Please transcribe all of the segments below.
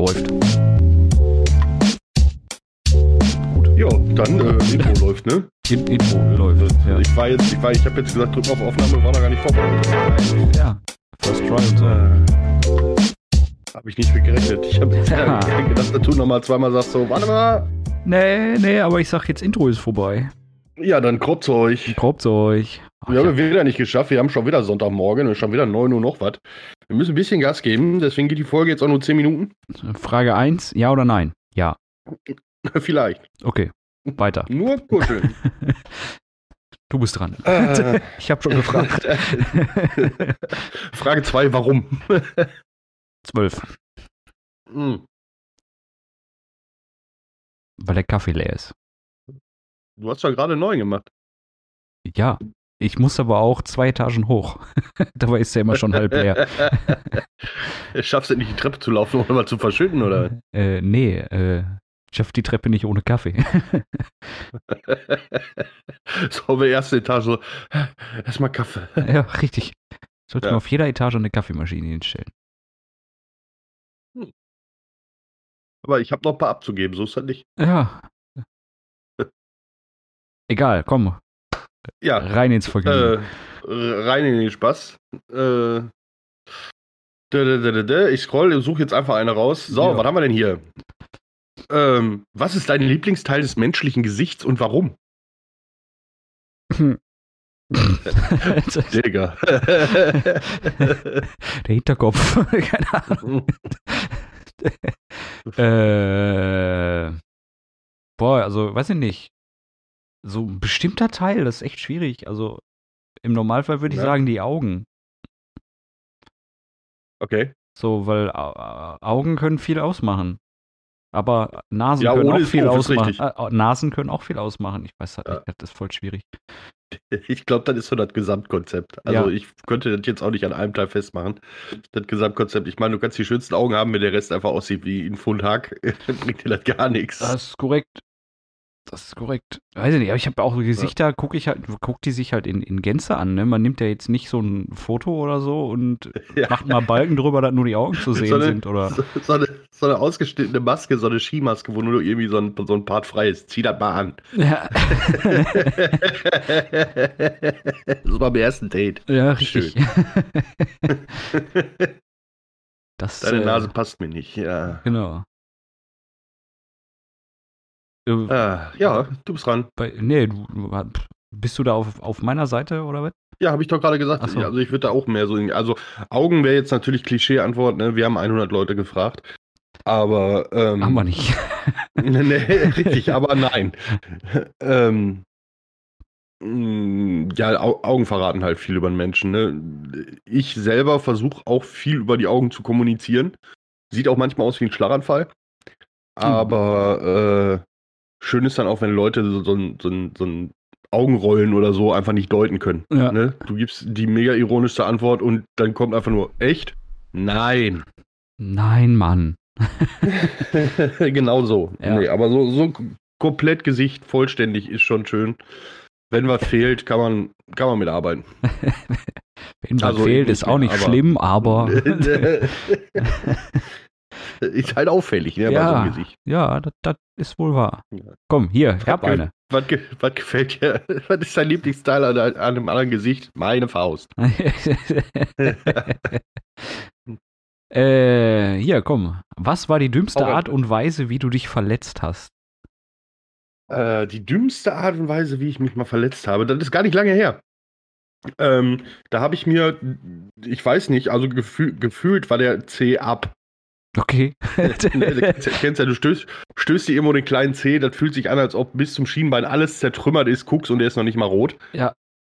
Läuft. Ja, dann äh, Intro läuft, ne? In Intro läuft. Ja. Ich war jetzt, ich war, ich habe jetzt gesagt, drück auf Aufnahme, war da gar nicht vorbereitet. ja. First Try und so. Äh, habe ich nicht mit gerechnet. Ich habe Ja. gedacht, dass du nochmal zweimal sagst so, warte mal. Nee, nee, aber ich sag jetzt Intro ist vorbei. Ja, dann kropft's euch. Probt's euch. Ach, Wir haben ja. wieder nicht geschafft. Wir haben schon wieder Sonntagmorgen und schon wieder 9 Uhr noch was. Wir müssen ein bisschen Gas geben, deswegen geht die Folge jetzt auch nur 10 Minuten. Frage 1, ja oder nein? Ja. Vielleicht. Okay. Weiter. Nur kuscheln. Du bist dran. äh, Ich habe schon gefragt. Frage 2, warum? Zwölf. Hm, Weil der Kaffee leer ist. Du hast doch gerade 9 gemacht. Ja. Ich muss aber auch zwei Etagen hoch. Dabei ist der immer schon halb leer. Schaffst du nicht die Treppe zu laufen, ohne mal zu verschütten, oder? Äh, nee, äh, ich schaff die Treppe nicht ohne Kaffee. so auf der ersten Etage so, erstmal Kaffee. ja, richtig. Sollte Ja. man auf jeder Etage eine Kaffeemaschine hinstellen. Aber ich habe noch ein paar abzugeben, so ist das nicht. Ja. Egal, komm, Ja, rein ins Vergnügen. äh, rein in den Spaß. Äh, ich scroll, suche jetzt einfach eine raus. So, Ja. was haben wir denn hier? Ähm, was ist dein Lieblingsteil des menschlichen Gesichts und warum? Digga. Der Hinterkopf. Keine Ahnung. äh, boah, also weiß ich nicht. So ein bestimmter Teil, das ist echt schwierig. Also im Normalfall würde ich Ja. sagen die Augen. okay. So, weil Au- Augen können viel ausmachen. Aber Nasen Ja, können auch viel doof, ausmachen. richtig. Äh, Nasen können auch viel ausmachen. Ich weiß halt Ja. nicht, das ist voll schwierig. Ich glaube, das ist so das Gesamtkonzept. Also Ja. ich könnte das jetzt auch nicht an einem Teil festmachen. Das Gesamtkonzept. Ich meine, du kannst die schönsten Augen haben, wenn der Rest einfach aussieht wie ein Pfund Hack. Bringt dir das gar nichts. Das ist korrekt. Das ist korrekt. Weiß ich nicht, aber ich habe auch Gesichter, gucke ich halt, guck die sich halt in, in Gänze an. Ne? Man nimmt ja jetzt nicht so ein Foto oder so und Ja. macht mal Balken drüber, dass nur die Augen zu sehen So eine- sind. Oder So, so, eine, so eine ausgeschnittene Maske, so eine Skimaske, wo nur irgendwie so ein, so ein Part frei ist. Zieh das mal an. ja. das war beim ersten Date. ja, richtig. das, Deine äh, Nase passt mir nicht. Ja, Genau. Äh, ah, ja du bist dran. bei, nee, du, bist du da auf, auf meiner Seite oder was? Ja, habe ich doch gerade gesagt. So. Also ich würde da auch mehr so. Also Augen wäre jetzt natürlich Klischee-Antwort. Ne? Wir haben 100 Leute gefragt. Aber. Ähm, Haben wir nicht. nee, nee, richtig, aber nein. ähm, mh, ja, Au Augen verraten halt viel über den Menschen. Ne? Ich selber versuche auch viel über die Augen zu kommunizieren. Sieht auch manchmal aus wie ein Schlaganfall. Aber äh, schön ist dann auch, wenn Leute so, so, ein- so, ein- so ein Augenrollen oder so einfach nicht deuten können. Ja. Ne? Du gibst die mega ironischste Antwort und dann kommt einfach nur, echt? Nein. Nein, Mann. genau so. Ja. Nee, aber so, so komplett Gesicht vollständig ist schon schön. Wenn was fehlt, kann man, kann man mitarbeiten. Wenn was Also, fehlt, ist auch nicht aber- schlimm, aber. ist halt auffällig, ne, bei so Ja. einem Gesicht. Ja, das, ist wohl wahr. Ja. Komm, hier, ich hab eine. Was, was gefällt dir? Was ist dein Lieblingsteil an, an einem anderen Gesicht? Meine Faust. äh, hier, komm. Was war die dümmste rein. Art und Weise, wie du dich verletzt hast? Äh, die dümmste Art und Weise, wie ich mich mal verletzt habe, das ist gar nicht lange her. Ähm, da habe ich mir, ich weiß nicht, also gefühl, gefühlt war der C ab. Okay. Du kennst, ja- ja, du stößt, stößt dir irgendwo den kleinen C, das fühlt sich an, als ob bis zum Schienbein alles zertrümmert ist, guckst und der ist noch nicht mal rot.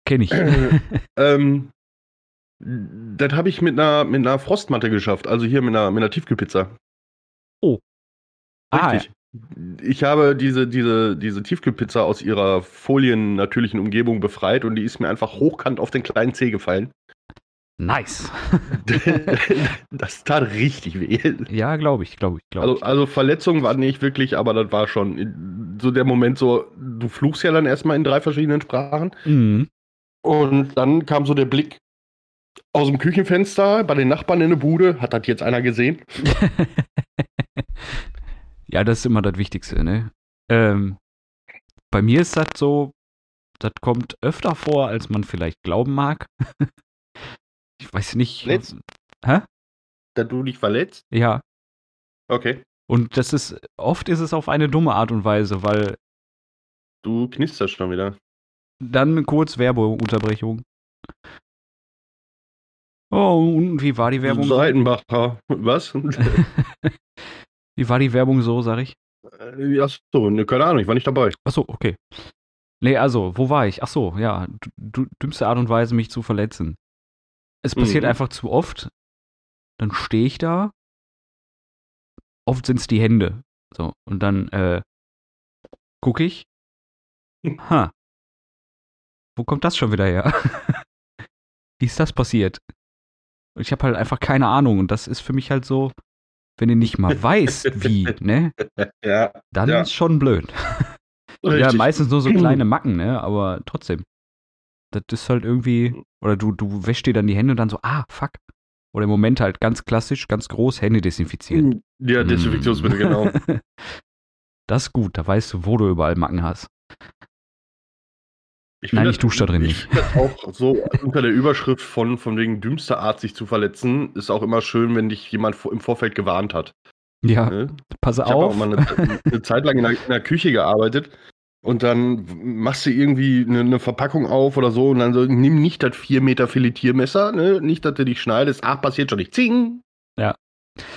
Kenn ich. ähm, das habe ich mit einer, mit einer Frostmatte geschafft, also hier mit einer, mit einer Tiefkühlpizza. Ah, Richtig. Ich habe diese, diese, diese Tiefkühlpizza aus ihrer foliennatürlichen Umgebung befreit und die ist mir einfach hochkant auf den kleinen Zeh gefallen. Nice. das tat richtig weh. Ja, glaube ich, glaube ich, glaube Also, also Verletzungen waren nicht wirklich, aber das war schon so der Moment so, du fluchst ja dann erstmal in drei verschiedenen Sprachen ich. Mhm. und dann kam so der Blick aus dem Küchenfenster bei den Nachbarn in der Bude, hat das jetzt einer gesehen? ja, das ist immer das Wichtigste, ne? Ähm, bei mir ist das so, das kommt öfter vor, als man vielleicht glauben mag. ich weiß nicht. Letzt- Hä? Da du dich verletzt? Ja. Okay. Und das ist, oft ist es auf eine dumme Art und Weise, weil Du knisterst schon wieder. dann kurz Werbeunterbrechung. Oh, und wie war die Werbung? so? Seitenbacher. Was? Wie war die Werbung so, sag ich? Äh, Achso, ne, keine Ahnung, ich war nicht dabei. Achso, okay. Nee, also, wo war ich? Achso, ja, du, du, dümmste Art und Weise, mich zu verletzen. Es passiert Mhm. einfach zu oft. Dann stehe ich da. Oft sind es die Hände. So, und dann äh, gucke ich. Ha. Wo kommt das schon wieder her? Wie ist das passiert? Und ich habe halt einfach keine Ahnung. Und das ist für mich halt so, wenn du nicht mal weißt, wie, ne? Ja, Dann Ja. ist schon blöd. Ja, meistens nur so kleine Macken, ne? Aber trotzdem. Das ist halt irgendwie. Oder du, du wäschst dir dann die Hände und dann so, ah, fuck. Oder im Moment halt ganz klassisch, ganz groß, Hände desinfizieren. Ja, Desinfektionsmittel, Mm. genau. Das ist gut, da weißt du, wo du überall Macken hast. Ich Nein, ich dusche da drin ich nicht. auch so unter der Überschrift von, von wegen dümmster Art, sich zu verletzen, ist auch immer schön, wenn dich jemand im Vorfeld gewarnt hat. Ja, Ne? pass Ich habe auch auf. mal eine, eine Zeit lang in der, in der Küche gearbeitet und dann machst du irgendwie eine, eine Verpackung auf oder so und dann so, nimm nicht das 4 Meter Filetiermesser, ne? nicht, dass du dich schneidest. Ach, passiert schon nicht. Zing!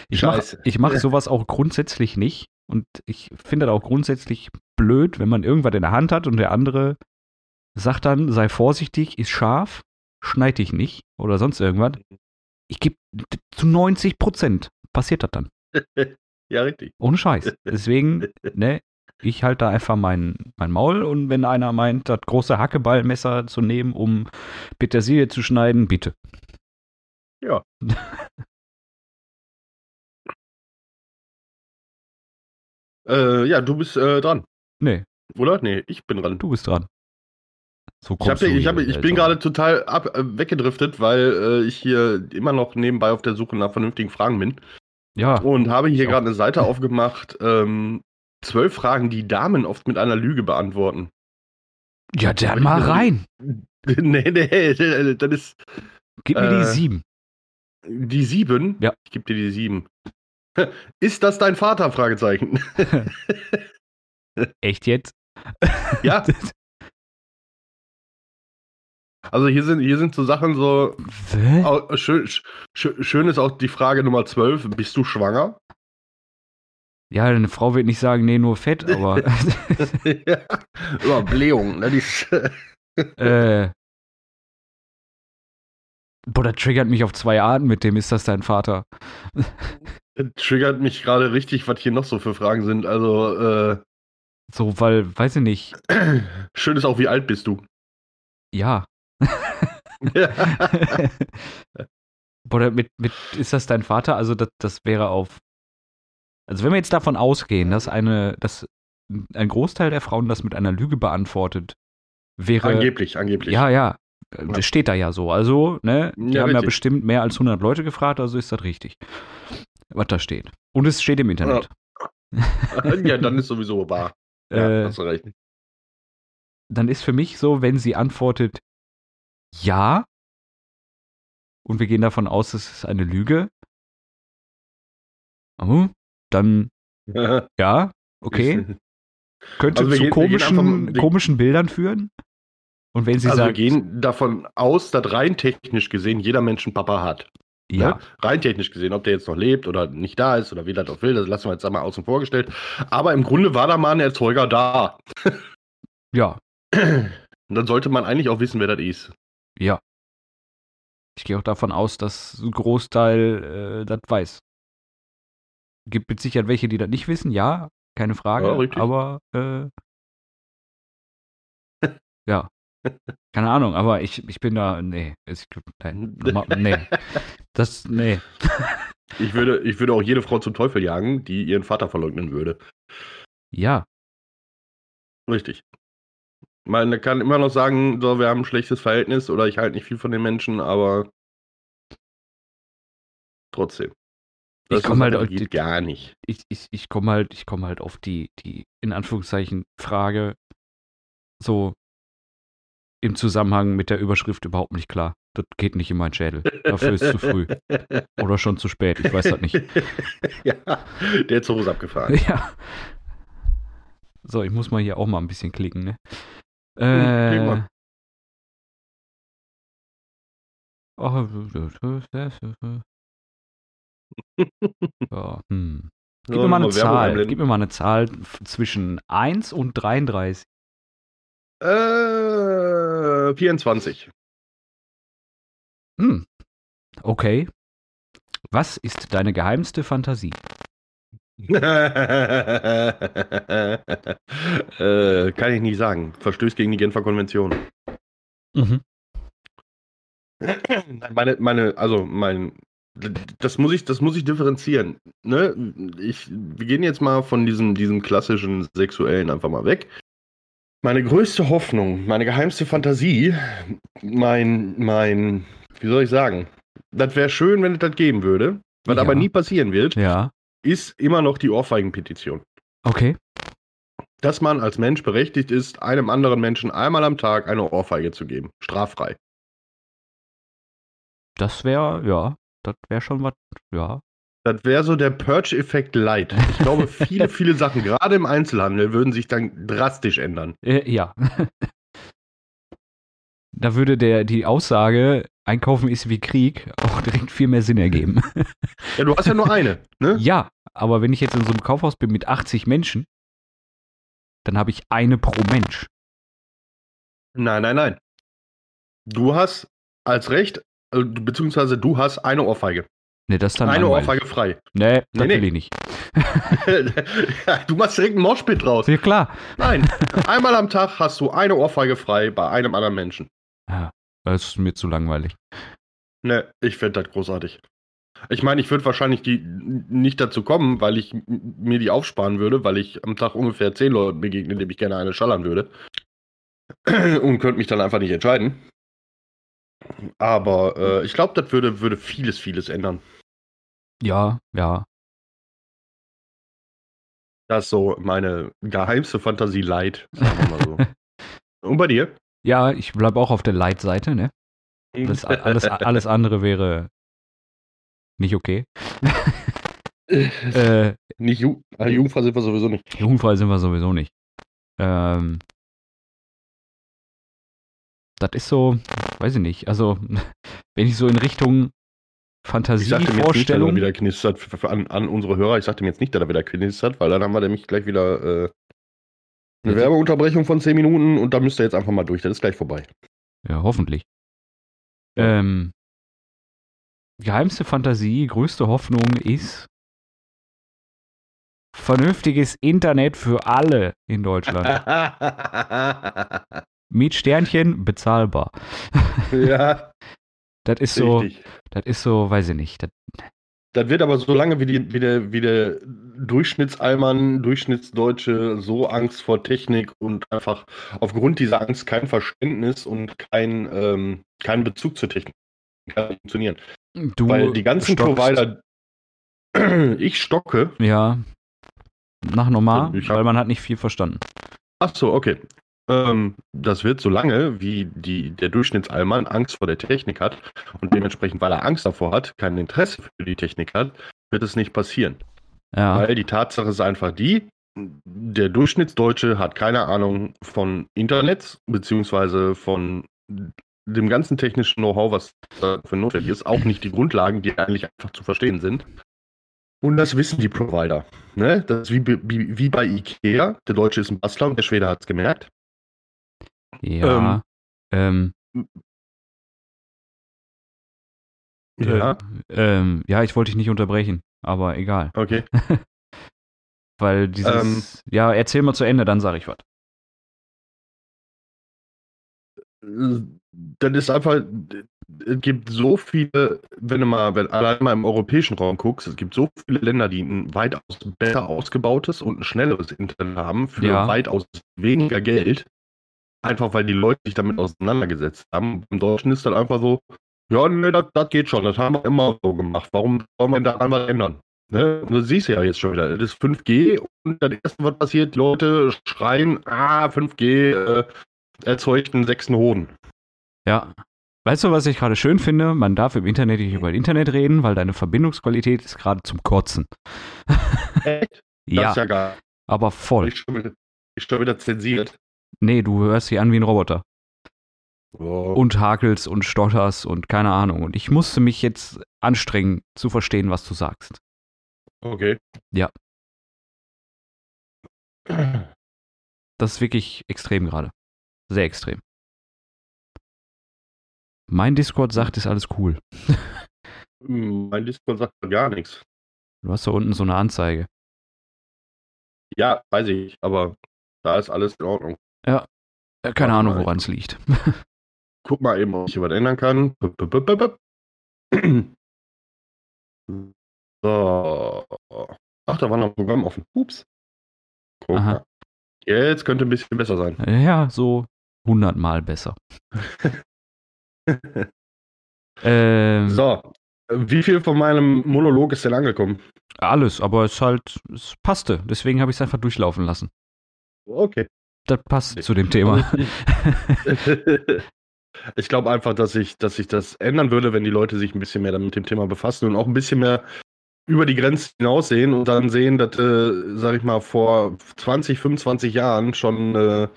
Ich mache mach sowas auch grundsätzlich nicht. Und ich finde das auch grundsätzlich blöd, wenn man irgendwas in der Hand hat und der andere sagt dann, sei vorsichtig, ist scharf, schneid dich nicht oder sonst irgendwas. Ich gebe zu 90 Prozent passiert das dann. Ja, richtig. Ohne Scheiß. Deswegen, ne, ich halte da einfach mein, mein Maul und wenn einer meint, das große Hackeballmesser zu nehmen, um Petersilie zu schneiden, bitte. Ja. Äh, ja, du bist äh, dran, Nee, oder? Nee, ich bin dran. du bist dran. So Ich, hab, du ich, hab, hier, ich bin gerade total ab, äh, weggedriftet, weil äh, ich hier immer noch nebenbei auf der Suche nach vernünftigen Fragen bin. Ja, Und habe hier gerade eine Seite aufgemacht. Ähm, zwölf Fragen, die Damen oft mit einer Lüge beantworten. ja, dann mal rein. nee, nee, das ist Gib mir die Äh, sieben. die sieben. Ja. Ich gebe dir die sieben. Ist das dein Vater? Fragezeichen. Echt jetzt? ja, also hier sind, hier sind so Sachen so. Schön, sch- schön ist auch die Frage Nummer 12. Bist du schwanger? Ja, eine Frau wird nicht sagen, nee, nur fett, aber ja. Über Blähung. Ne? Äh, boah, das triggert mich auf zwei Arten mit dem, ist das dein Vater? triggert mich gerade richtig, was hier noch so für Fragen sind. Also, äh, So, weil, weiß ich nicht, schön ist auch, wie alt bist du? ja. Boah, mit, mit, ist das dein Vater? Also, das, das wäre auf. Also, wenn wir jetzt davon ausgehen, dass eine, dass ein Großteil der Frauen das mit einer Lüge beantwortet, wäre. angeblich, angeblich. Ja, ja. Das steht da ja so. Also, ne, die Ja, haben ja richtig. bestimmt mehr als 100 Leute gefragt, also ist das richtig. Was da steht. Und es steht im Internet. ja, dann ist sowieso wahr. Ja, äh, hast du recht. dann ist für mich so, wenn sie antwortet ja und wir gehen davon aus, es ist eine Lüge, oh, dann ja, okay, könnte Also wir zu gehen- wir komischen, wir- komischen Bildern führen. Und wenn sie Also wir sagt, gehen davon aus, dass rein technisch gesehen jeder Mensch einen Papa hat. ja, Ne? Rein technisch gesehen, ob der jetzt noch lebt oder nicht da ist oder wie das auch will, das lassen wir jetzt einmal außen vor gestellt. Aber im Grunde war da mal ein Erzeuger da. ja, Und dann sollte man eigentlich auch wissen, wer das ist. ja. Ich gehe auch davon aus, dass ein Großteil äh, das weiß. Gibt mit Sicherheit welche, die das nicht wissen, ja, keine Frage. Ja, aber äh, ja. Keine Ahnung, aber ich, ich bin da, nee, ich, nein, nee. Das, nee. Ich würde, ich würde auch jede Frau zum Teufel jagen, die ihren Vater verleugnen würde. Ja, Richtig. Man kann immer noch sagen, so, wir haben ein schlechtes Verhältnis oder ich halte nicht viel von den Menschen, aber trotzdem. Ich ist komme halt, auf die gar nicht. ich, ich, ich komme halt, ich komme halt auf die, die, in Anführungszeichen, Frage so im Zusammenhang mit der Überschrift überhaupt nicht klar. Das geht nicht in meinen Schädel. Dafür ist zu früh. Oder schon zu spät, ich weiß das nicht. ja, der Zug ist abgefahren. Ja. So, ich muss mal hier auch mal ein bisschen klicken, ne? Äh. mal. Ja, hm. Gib mir mal eine Zahl. Gib mir mal eine Zahl zwischen 1 und 33. Äh, 24. Hm. Okay. Was ist deine geheimste Fantasie? äh, kann ich nicht sagen. Verstößt gegen die Genfer Konvention. Mhm. Meine, meine, also mein, das muss ich, das muss ich differenzieren. Ne? Ich, wir gehen jetzt mal von diesem, diesem klassischen Sexuellen einfach mal weg. Meine größte Hoffnung, meine geheimste Fantasie, mein, mein, wie soll ich sagen? Das wäre schön, wenn es das geben würde, was Ja. aber nie passieren wird, Ja. ist immer noch die Ohrfeigenpetition. Okay. Dass man als Mensch berechtigt ist, einem anderen Menschen einmal am Tag eine Ohrfeige zu geben. Straffrei. Das wäre, ja, das wäre schon was, ja. Das wäre so der Purge-Effekt light. Ich glaube, viele, viele Sachen, gerade im Einzelhandel, würden sich dann drastisch ändern. Äh, ja. da würde der, die Aussage, Einkaufen ist wie Krieg, auch direkt viel mehr Sinn ergeben. Ja, du hast ja nur eine, ne? ja, aber wenn ich jetzt in so einem Kaufhaus bin mit 80 Menschen, dann habe ich eine pro Mensch. Nein, nein, nein. Du hast als Recht, beziehungsweise du hast eine Ohrfeige. Ne, das ist dann Eine langweilig. Ohrfeige frei. Nee, das Nee, will nee. ich nicht. du machst direkt einen Moshpit draus. Ja, klar. Nein, einmal am Tag hast du eine Ohrfeige frei bei einem anderen Menschen. Ja, das ist mir zu langweilig. Ne, ich fände das großartig. Ich meine, ich würde wahrscheinlich die nicht dazu kommen, weil ich mir die aufsparen würde, weil ich am Tag ungefähr zehn Leuten begegne, dem ich gerne eine schallern würde. Und könnte mich dann einfach nicht entscheiden. Aber äh, ich glaube, das würde, würde vieles, vieles ändern. Ja, ja. Das ist so meine geheimste Fantasie leid, sagen wir mal so. Und bei dir? Ja, ich bleibe auch auf der Leitseite, ne? Das, alles, alles andere wäre nicht okay. Äh, nicht Ju Jungfrau sind wir sowieso nicht. jugendfrei sind wir sowieso nicht. Ähm, das ist so, weiß ich nicht. Also, wenn ich so in Richtung Ich sagte mir jetzt nicht, er wieder knistert an, an unsere Hörer. Ich sagte mir jetzt nicht, dass er wieder knistert, weil dann haben wir nämlich gleich wieder äh, eine Ja, Werbeunterbrechung von 10 Minuten und da müsst ihr jetzt einfach mal durch. Das ist gleich vorbei. Ja, hoffentlich. Ähm, geheimste Fantasie, größte Hoffnung ist vernünftiges Internet für alle in Deutschland. Mit Sternchen bezahlbar. ja, Das ist so, richtig. das ist so, weiß ich nicht. Das, Das wird aber so lange, wie, die, wie, der, wie der Durchschnittsalmann, Durchschnittsdeutsche so Angst vor Technik und einfach aufgrund dieser Angst kein Verständnis und kein, ähm, kein Bezug zur Technik kann funktionieren. du Weil die ganzen stockst. Provider, ich stocke. Ja. Nach normal, weil man hat nicht viel verstanden. Ach so, okay. Ähm, das wird so lange, wie die, der Durchschnittsalmann Angst vor der Technik hat und dementsprechend, weil er Angst davor hat, kein Interesse für die Technik hat, wird es nicht passieren. Ja. Weil die Tatsache ist einfach die, der Durchschnittsdeutsche hat keine Ahnung von Internet, beziehungsweise von dem ganzen technischen Know-how, was dafür notwendig ist, auch nicht die Grundlagen, die eigentlich einfach zu verstehen sind. Und das wissen die Provider. Ne? Das ist wie, wie, wie bei Ikea. Der Deutsche ist ein Bastler und der Schwede hat es gemerkt. Ja. Ähm, Ja, ähm, ja, ich wollte dich nicht unterbrechen, aber egal. okay. Weil dieses. ja, erzähl mal zu Ende, dann sage ich was. Das ist einfach, es gibt so viele, wenn du mal, wenn allein mal im europäischen Raum guckst, es gibt so viele Länder, die ein weitaus besser ausgebautes und ein schnelleres Internet haben für Ja. weitaus weniger Geld. Einfach weil die Leute sich damit auseinandergesetzt haben. Im Deutschen ist dann einfach so, ja, nee, das, das geht schon, das haben wir immer so gemacht. Warum wollen wir daran was ändern? Ne? Du siehst ja jetzt schon wieder, das ist 5G und das erste, was passiert, Leute schreien, ah, 5G äh, erzeugt einen sechsten Hoden. Ja. Weißt du, was ich gerade schön finde? Man darf im Internet nicht über Internet reden, weil deine Verbindungsqualität ist gerade zum Kotzen. Echt? ja, Das ist ja geil. aber voll. Ich schon wieder, ich schon wieder zensiert. Nee, du hörst dich an wie ein Roboter. Oh. Und hakelst und stotterst und keine Ahnung. Und ich musste mich jetzt anstrengen, zu verstehen, was du sagst. okay. Ja. Das ist wirklich extrem gerade. Sehr extrem. Mein Discord sagt, ist alles cool. Mein Discord sagt gar nichts. Du hast da unten so eine Anzeige. Ja, weiß ich, aber da ist alles in Ordnung. Äh, Keine Ahnung, mal. woran es liegt. Guck mal eben, ob ich hier was ändern kann. So. Ach, da war noch ein Programm offen. Ups. Guck Aha. mal. Jetzt könnte ein bisschen besser sein. Ja, so hundertmal besser. ähm, So. Wie viel von meinem Monolog ist denn angekommen? Alles, aber es halt, es passte. Deswegen habe ich es einfach durchlaufen lassen. Okay. Das passt zu dem Thema. ich glaube einfach, dass ich, dass ich das ändern würde, wenn die Leute sich ein bisschen mehr mit dem Thema befassen und auch ein bisschen mehr über die Grenzen hinaussehen und dann sehen, dass, äh, sag ich mal, vor 20, 25 Jahren schon äh,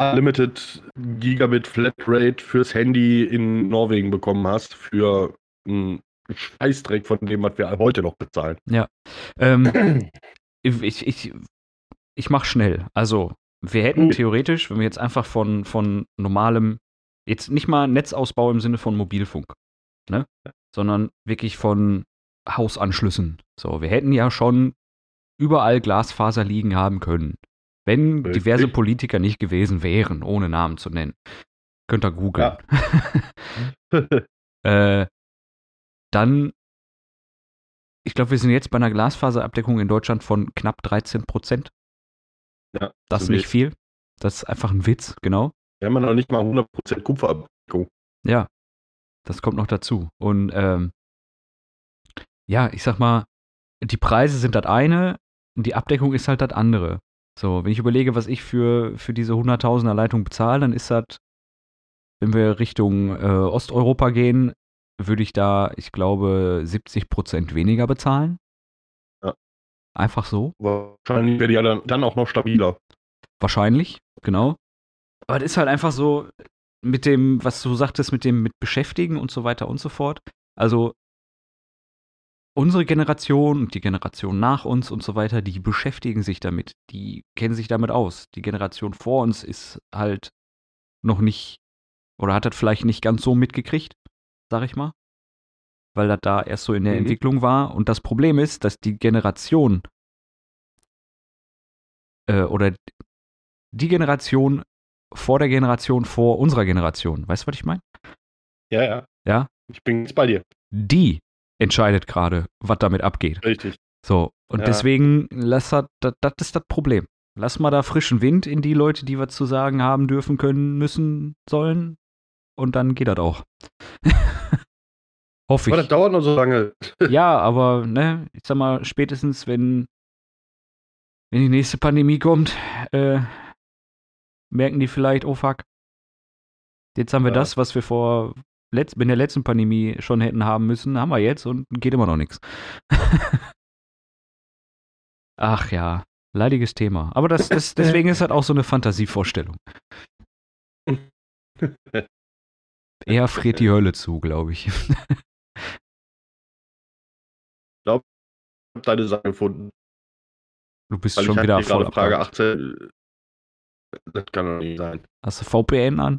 Unlimited Gigabit Flatrate fürs Handy in Norwegen bekommen hast, für einen Scheißdreck von dem, was wir heute noch bezahlen. ähm, ich ich, ich mache schnell. Also, wir hätten Mhm. theoretisch, wenn wir jetzt einfach von, von normalem, jetzt nicht mal Netzausbau im Sinne von Mobilfunk, ne? Sondern wirklich von Hausanschlüssen. So, wir hätten ja schon überall Glasfaser liegen haben können. Wenn Richtig. diverse Politiker nicht gewesen wären, ohne Namen zu nennen. Könnt ihr googeln. äh, dann, ich glaube, wir sind jetzt bei einer Glasfaserabdeckung in Deutschland von knapp 13 Prozent. Ja, Das ist nicht wie- viel. Das ist einfach ein Witz, genau. Wir haben ja noch nicht mal 100% Kupferabdeckung. Ja, das kommt noch dazu. Und ähm, ja, ich sag mal, die Preise sind das eine, die Abdeckung ist halt das andere. So, wenn ich überlege, was ich für, für diese 100.000er Leitung bezahle, dann ist das, wenn wir Richtung äh, Osteuropa gehen, würde ich da, ich glaube, 70 Prozent weniger bezahlen. Einfach so. Wahrscheinlich wäre die ja dann, dann auch noch stabiler. Wahrscheinlich, genau. Aber das ist halt einfach so mit dem, was du sagtest, mit dem mit Beschäftigen und so weiter und so fort. Also unsere Generation und die Generation nach uns und so weiter, die beschäftigen sich damit, die kennen sich damit aus. Die Generation vor uns ist halt noch nicht oder hat das vielleicht nicht ganz so mitgekriegt, sag ich mal, weil das da erst so in der Mhm. Entwicklung war. Und das Problem ist, dass die Generation äh, oder die Generation vor der Generation vor unserer Generation, weißt du, was ich meine? Ja, ja. Ja, Ich bin jetzt bei dir. die entscheidet gerade, was damit abgeht. Richtig. So, und Ja. deswegen, lass das, das, das ist das Problem. Lass mal da frischen Wind in die Leute, die was zu sagen haben dürfen, können, müssen, sollen. Und dann geht das auch. Hoffe Aber das ich. dauert noch so lange. Ja, aber, ne, ich sag mal, spätestens, wenn, wenn die nächste Pandemie kommt, äh, merken die vielleicht, oh fuck, jetzt haben wir Ja. das, was wir vor letz in der letzten Pandemie schon hätten haben müssen, haben wir jetzt und geht immer noch nichts. Ach ja, leidiges Thema. Aber das, das, deswegen ist halt auch so eine Fantasievorstellung. Eher friert die Hölle zu, glaube ich. Ich deine Sache gefunden. Du bist Weil schon ich wieder voll gerade Frage abgehakt. 18. Das kann doch nicht sein. Hast du VPN an?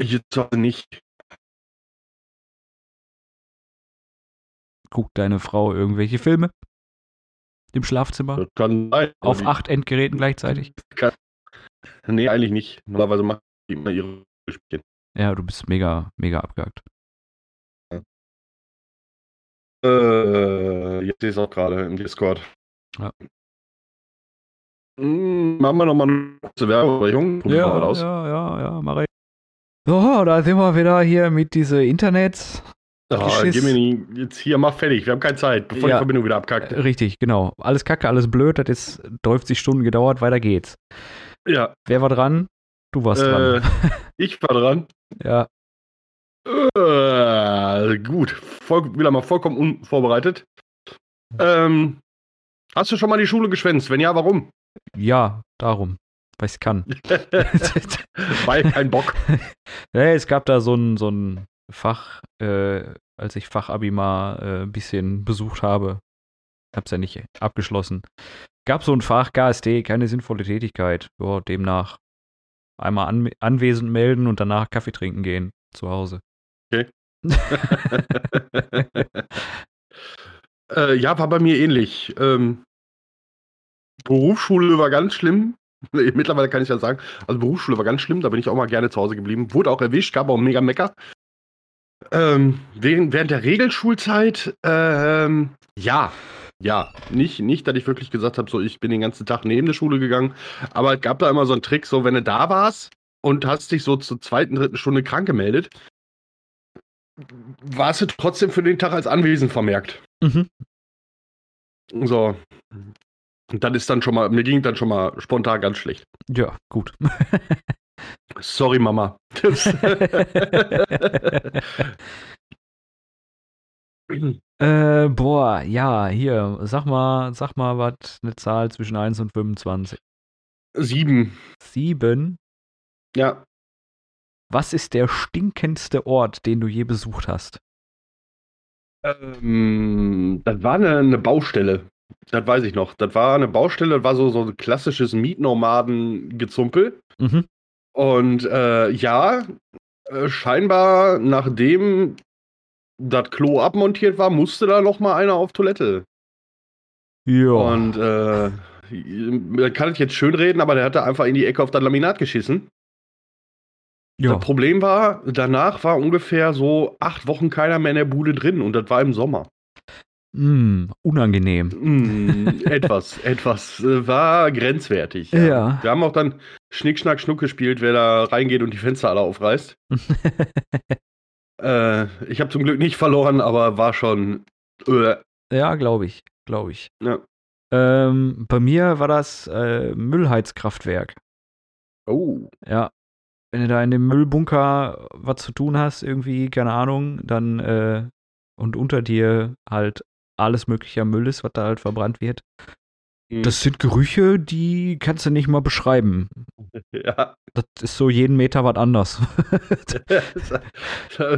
Ich jetzt nicht. Guckt deine Frau irgendwelche Filme? Im Schlafzimmer? Das kann sein. Auf Aber acht Endgeräten gleichzeitig? Kann, nee, eigentlich nicht. Normalerweise macht die immer ihre Spielchen. Ja, du bist mega, mega abgehakt. Äh, jetzt sehe ich es auch gerade im Discord. Ja. Hm, machen wir nochmal eine kurze. Probieren wir mal aus. ja, ja, ja, mach ich. So, da sind wir wieder hier mit diese Internets. Geschiss. Jiminy, jetzt hier, mach fertig. Wir haben keine Zeit, bevor Ja. die Verbindung wieder abkackt. Äh, Richtig, genau. Alles kacke, alles blöd, das ist 30 Stunden gedauert, weiter geht's. Ja, Wer war dran? Du warst äh, dran. ich war dran. Ja. Äh, gut, voll, wieder mal vollkommen unvorbereitet. Ähm, hast du schon mal die Schule geschwänzt? Wenn ja, warum? Ja, darum. Weil ich kann. Weil kein Bock. Nee, es gab da so ein, so ein Fach, äh, als ich Fachabi mal äh, ein bisschen besucht habe. Hab's ja nicht abgeschlossen. Gab so ein Fach KSD, keine sinnvolle Tätigkeit. Ja, demnach einmal an, anwesend melden und danach Kaffee trinken gehen zu Hause. Äh, ja, war bei mir ähnlich. Ähm, Berufsschule war ganz schlimm. Mittlerweile kann ich ja sagen, also Berufsschule war ganz schlimm, da bin ich auch mal gerne zu Hause geblieben. Wurde auch erwischt, gab auch mega Mecker. Ähm, während, während der Regelschulzeit, ähm, ja, ja, nicht, nicht, dass ich wirklich gesagt habe, so ich bin den ganzen Tag neben der Schule gegangen, aber es gab da immer so einen Trick, so wenn du da warst und hast dich so zur zweiten, dritten Stunde krank gemeldet, warst du trotzdem für den Tag als anwesend vermerkt. Mhm. So. Und dann ist dann schon mal, mir ging dann schon mal spontan ganz schlecht. Ja, gut. Sorry, Mama. Äh, boah, ja, hier, sag mal, sag mal, was eine Zahl zwischen 1 und 25. Sieben. 7. Ja. Was ist der stinkendste Ort, den du je besucht hast? Ähm, das war eine, eine Baustelle. Das weiß ich noch. Das war eine Baustelle, das war so, so ein klassisches Mietnomaden-Gezumpel. Mhm. Und äh, ja, äh, scheinbar, nachdem das Klo abmontiert war, musste da noch mal einer auf Toilette. Ja. Und äh, kann ich jetzt schön reden, aber der hatte einfach in die Ecke auf das Laminat geschissen. Ja. Das Problem war, danach war ungefähr so acht Wochen keiner mehr in der Bude drin und das war im Sommer. Mm, unangenehm. Mm, etwas, etwas äh, war grenzwertig. Ja. Wir haben auch dann Schnick, Schnack, Schnuck gespielt, wer da reingeht und die Fenster alle aufreißt. Äh, ich habe zum Glück nicht verloren, aber war schon. Äh, ja, glaube ich. Glaube ich. ja. Ähm, bei mir war das äh, Müllheizkraftwerk. Oh. Ja. Wenn du da in dem Müllbunker was zu tun hast, irgendwie, keine Ahnung, dann äh, und unter dir halt alles mögliche Müll ist, was da halt verbrannt wird. Hm. Das sind Gerüche, die kannst du nicht mal beschreiben. Ja. Das ist so jeden Meter was anders.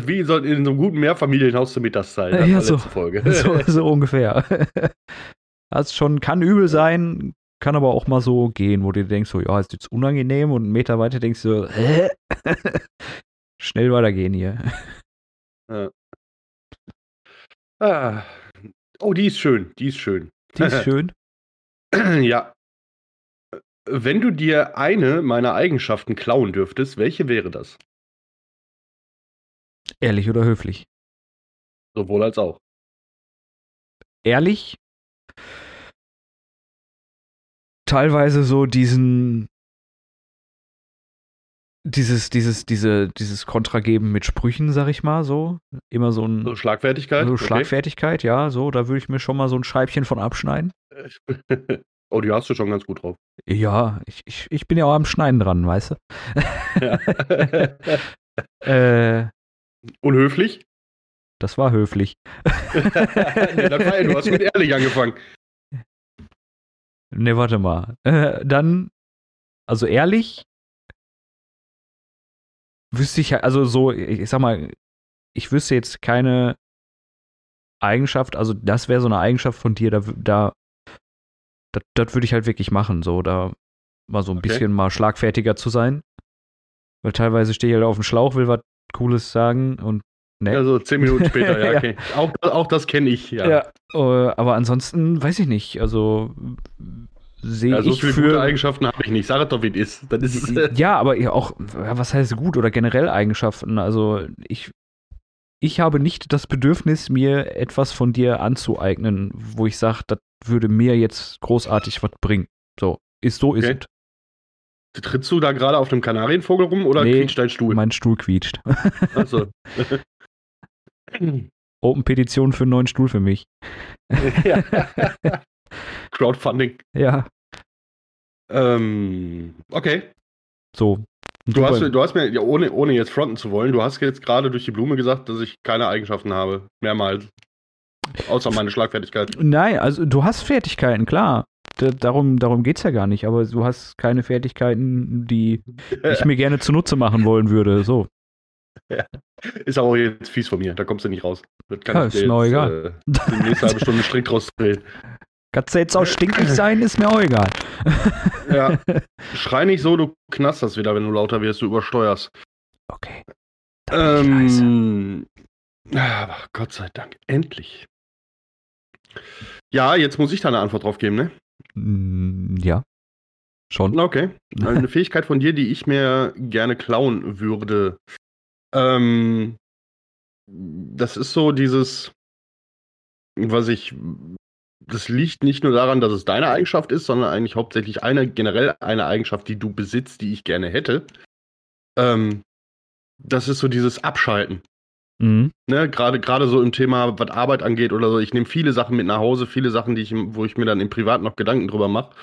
Wie so in so einem guten Mehrfamilienhaus zur Mittagszeit. Das Ja, so. so, so ungefähr. Das schon kann übel sein, kann aber auch mal so gehen, wo du dir denkst, so, ja, ist jetzt unangenehm und einen Meter weiter denkst du, hä? Schnell weitergehen hier. Ah. Oh, die ist schön. Die ist schön. Die ist schön. ja. Wenn du dir eine meiner Eigenschaften klauen dürftest, welche wäre das? Ehrlich oder höflich? Sowohl als auch. Ehrlich? Teilweise so diesen dieses, dieses, diese, dieses Kontrageben mit Sprüchen, sag ich mal, so. Immer so ein So Schlagfertigkeit? so Okay. Schlagfertigkeit, ja, so, da würde ich mir schon mal so ein Scheibchen von abschneiden. oh, die hast du schon ganz gut drauf. Ja, ich, ich, ich bin ja auch am Schneiden dran, weißt du? Ja. Äh, Unhöflich? das war höflich. nee, das war du hast mit ehrlich angefangen. Ne, warte mal. Äh, dann, also ehrlich, wüsste ich, also so, ich sag mal, ich wüsste jetzt keine Eigenschaft, also das wäre so eine Eigenschaft von dir, da, da das, das würde ich halt wirklich machen, so, da mal so ein Okay. bisschen mal schlagfertiger zu sein. Weil teilweise stehe ich halt auf dem Schlauch, will was Cooles sagen und ne. Also zehn Minuten später, ja, Ja. okay. Auch, auch das kenne ich, ja. Ja, äh, aber ansonsten weiß ich nicht. Also sehe Ja, so ich viele für. gute Eigenschaften habe ich nicht. Sag doch, wie es ist. Das ist ja, aber ja auch, ja, was heißt gut oder generell Eigenschaften? Also ich, ich habe nicht das Bedürfnis, mir etwas von dir anzueignen, wo ich sage, das würde mir jetzt großartig was bringen. So, ist so, ist es. Trittst du da gerade auf dem Kanarienvogel rum oder Nee, quietscht dein Stuhl? Mein Stuhl quietscht. Also. Open Petition für einen neuen Stuhl für mich. Ja. Crowdfunding. Ja, Ähm, okay. so. Du hast, du hast mir, ja, ohne, ohne jetzt fronten zu wollen, du hast jetzt gerade durch die Blume gesagt, dass ich keine Eigenschaften habe. Mehrmals. Außer meine Schlagfertigkeit. Nein, also du hast Fertigkeiten, klar. Da, darum darum geht es ja gar nicht, aber du hast keine Fertigkeiten, die ich mir gerne zunutze machen wollen würde. So. Ist aber auch jetzt fies von mir, da kommst du nicht raus. Das kann Ja, ist mir auch egal. Äh, die nächste halbe Stunde strikt rausdrehen. Kannst du jetzt auch stinkig sein, ist mir auch egal. Ja. Schrei nicht so, du knasterst wieder, wenn du lauter wirst, du übersteuerst. Okay. Ähm, aber Gott sei Dank, endlich. Ja, jetzt muss ich da eine Antwort drauf geben, ne? Mm, Ja. Schon. Okay. Eine Fähigkeit von dir, die ich mir gerne klauen würde. Ähm, das ist so dieses, was ich, das liegt nicht nur daran, dass es deine Eigenschaft ist, sondern eigentlich hauptsächlich eine, generell eine Eigenschaft, die du besitzt, die ich gerne hätte. Ähm, das ist so dieses Abschalten. Mhm. Ne, gerade gerade so im Thema, was Arbeit angeht oder so. Ich nehme viele Sachen mit nach Hause, viele Sachen, die ich, wo ich mir dann im Privat noch Gedanken drüber mache.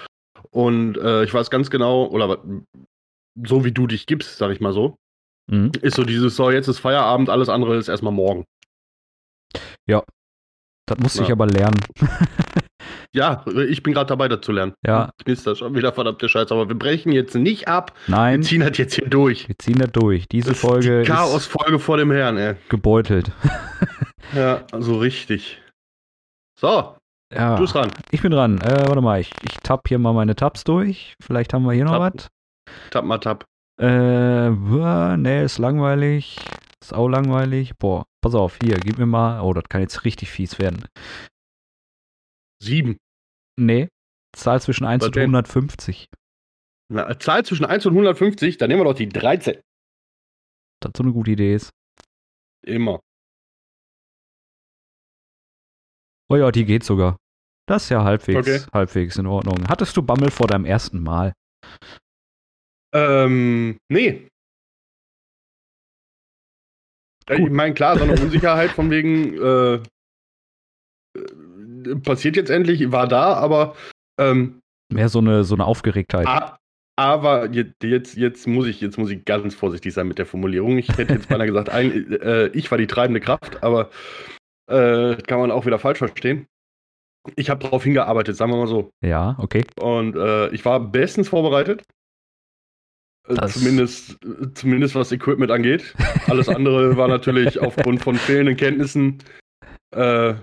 Und äh, ich weiß ganz genau, oder so wie du dich gibst, sag ich mal so, Mhm. ist so dieses, so jetzt ist Feierabend, alles andere ist erstmal morgen. Das musste ich Ja. aber lernen. Ja, ich bin gerade dabei, das zu lernen. Ja. Knister schon wieder verdammte Scheiße, aber wir brechen jetzt nicht ab. Wir Nein, ziehen das jetzt hier durch. wir ziehen das durch. Diese Das ist Folge die Chaos-Folge vor dem Herrn, ey. ist gebeutelt. Ja, so richtig. So, Ja. du bist dran. Ich bin dran. Äh, warte mal, ich, ich tapp hier mal meine Tabs durch. Vielleicht haben wir hier noch was. Tap mal tap. Äh, nee, ist langweilig. Ist auch langweilig. Boah, pass auf, hier, gib mir mal. Oh, das kann jetzt richtig fies werden. Sieben. Nee, Zahl zwischen 1 Was und denn? 150. Na, Zahl zwischen 1 und 150, dann nehmen wir doch die 13. Das so eine gute Idee ist. Immer. Oh ja, die geht sogar. Das ist ja halbwegs, Okay. halbwegs in Ordnung. Hattest du Bammel vor deinem ersten Mal? Ähm, nee. Äh, Gut. Ich meine, klar, so eine Unsicherheit von wegen, äh, äh, passiert jetzt endlich, war da, aber, ähm, Mehr so eine, so eine Aufgeregtheit. A, aber jetzt, jetzt, jetzt, muss ich, jetzt muss ich ganz vorsichtig sein mit der Formulierung. Ich hätte jetzt beinahe gesagt, ein, äh, ich war die treibende Kraft, aber äh, kann man auch wieder falsch verstehen. Ich habe darauf hingearbeitet, sagen wir mal so. Ja, okay. Und äh, ich war bestens vorbereitet. Äh, Das- Zumindest, äh, zumindest was Equipment angeht. Alles andere war natürlich aufgrund von fehlenden Kenntnissen äh,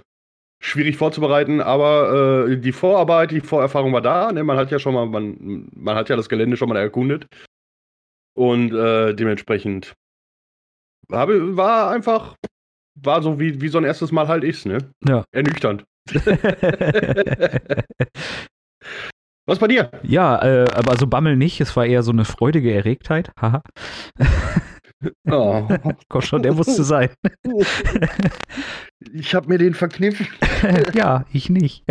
schwierig vorzubereiten, aber äh, die Vorarbeit, die Vorerfahrung war da. Ne? Man hat ja schon mal, man, man hat ja das Gelände schon mal erkundet. Und äh, dementsprechend habe, war einfach, war so wie, wie so ein erstes Mal halt ist, ne? Ja. Ernüchternd. Was bei dir? ja, äh, aber so Bammel nicht. Es war eher so eine freudige Erregtheit. Haha. Oh. Komm schon, der musste sein. Ich habe mir den verkniffen. ja, ich nicht.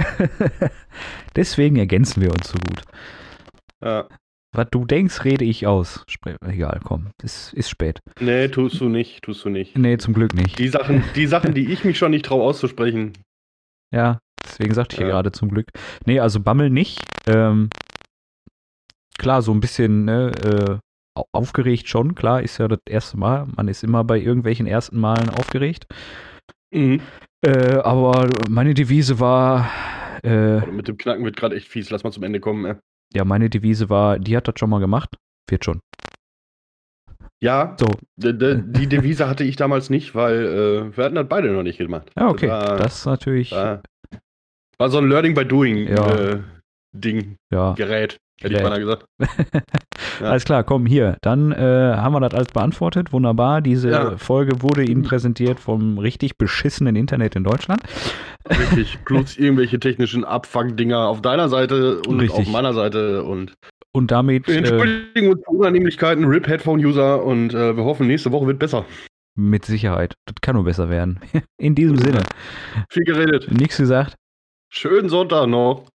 Deswegen ergänzen wir uns so gut. Ja. Was du denkst, rede ich aus. Egal, komm. Es ist spät. Nee, tust du nicht, tust du nicht. Nee, zum Glück nicht. Die Sachen, die Sachen, die ich mich schon nicht traue auszusprechen. Ja, deswegen sagte ich ja gerade zum Glück. Nee, also Bammel nicht. Ähm, klar, so ein bisschen ne, äh, au- aufgeregt schon. Klar, ist ja das erste Mal. Man ist immer bei irgendwelchen ersten Malen aufgeregt. Mhm. Äh, aber meine Devise war, äh, Mit dem Knacken wird gerade echt fies. Lass mal zum Ende kommen. Ey. ja, meine Devise war, die hat das schon mal gemacht. Wird schon. Ja, So, die Devise hatte ich damals nicht, weil äh, wir hatten das beide noch nicht gemacht. ja, okay. Das war, Das ist natürlich, war, war so ein Learning by Doing Ja. äh, Ding, ja. Gerät, hätte ich Gerät. beinahe gesagt. Ja. Alles klar, komm, hier. Dann äh, haben wir das alles beantwortet. Wunderbar. Diese. Folge wurde Ihnen präsentiert vom richtig beschissenen Internet in Deutschland. Richtig. Plus irgendwelche technischen Abfuck-Dinger auf deiner Seite und Richtig. auf meiner Seite und Und damit wir äh, entschuldigen uns für Unannehmlichkeiten, RIP Headphone-User und äh, wir hoffen, nächste Woche wird besser. mit Sicherheit. Das kann nur besser werden. In diesem Sinne. Viel geredet. Nichts gesagt. Schönen Sonntag noch.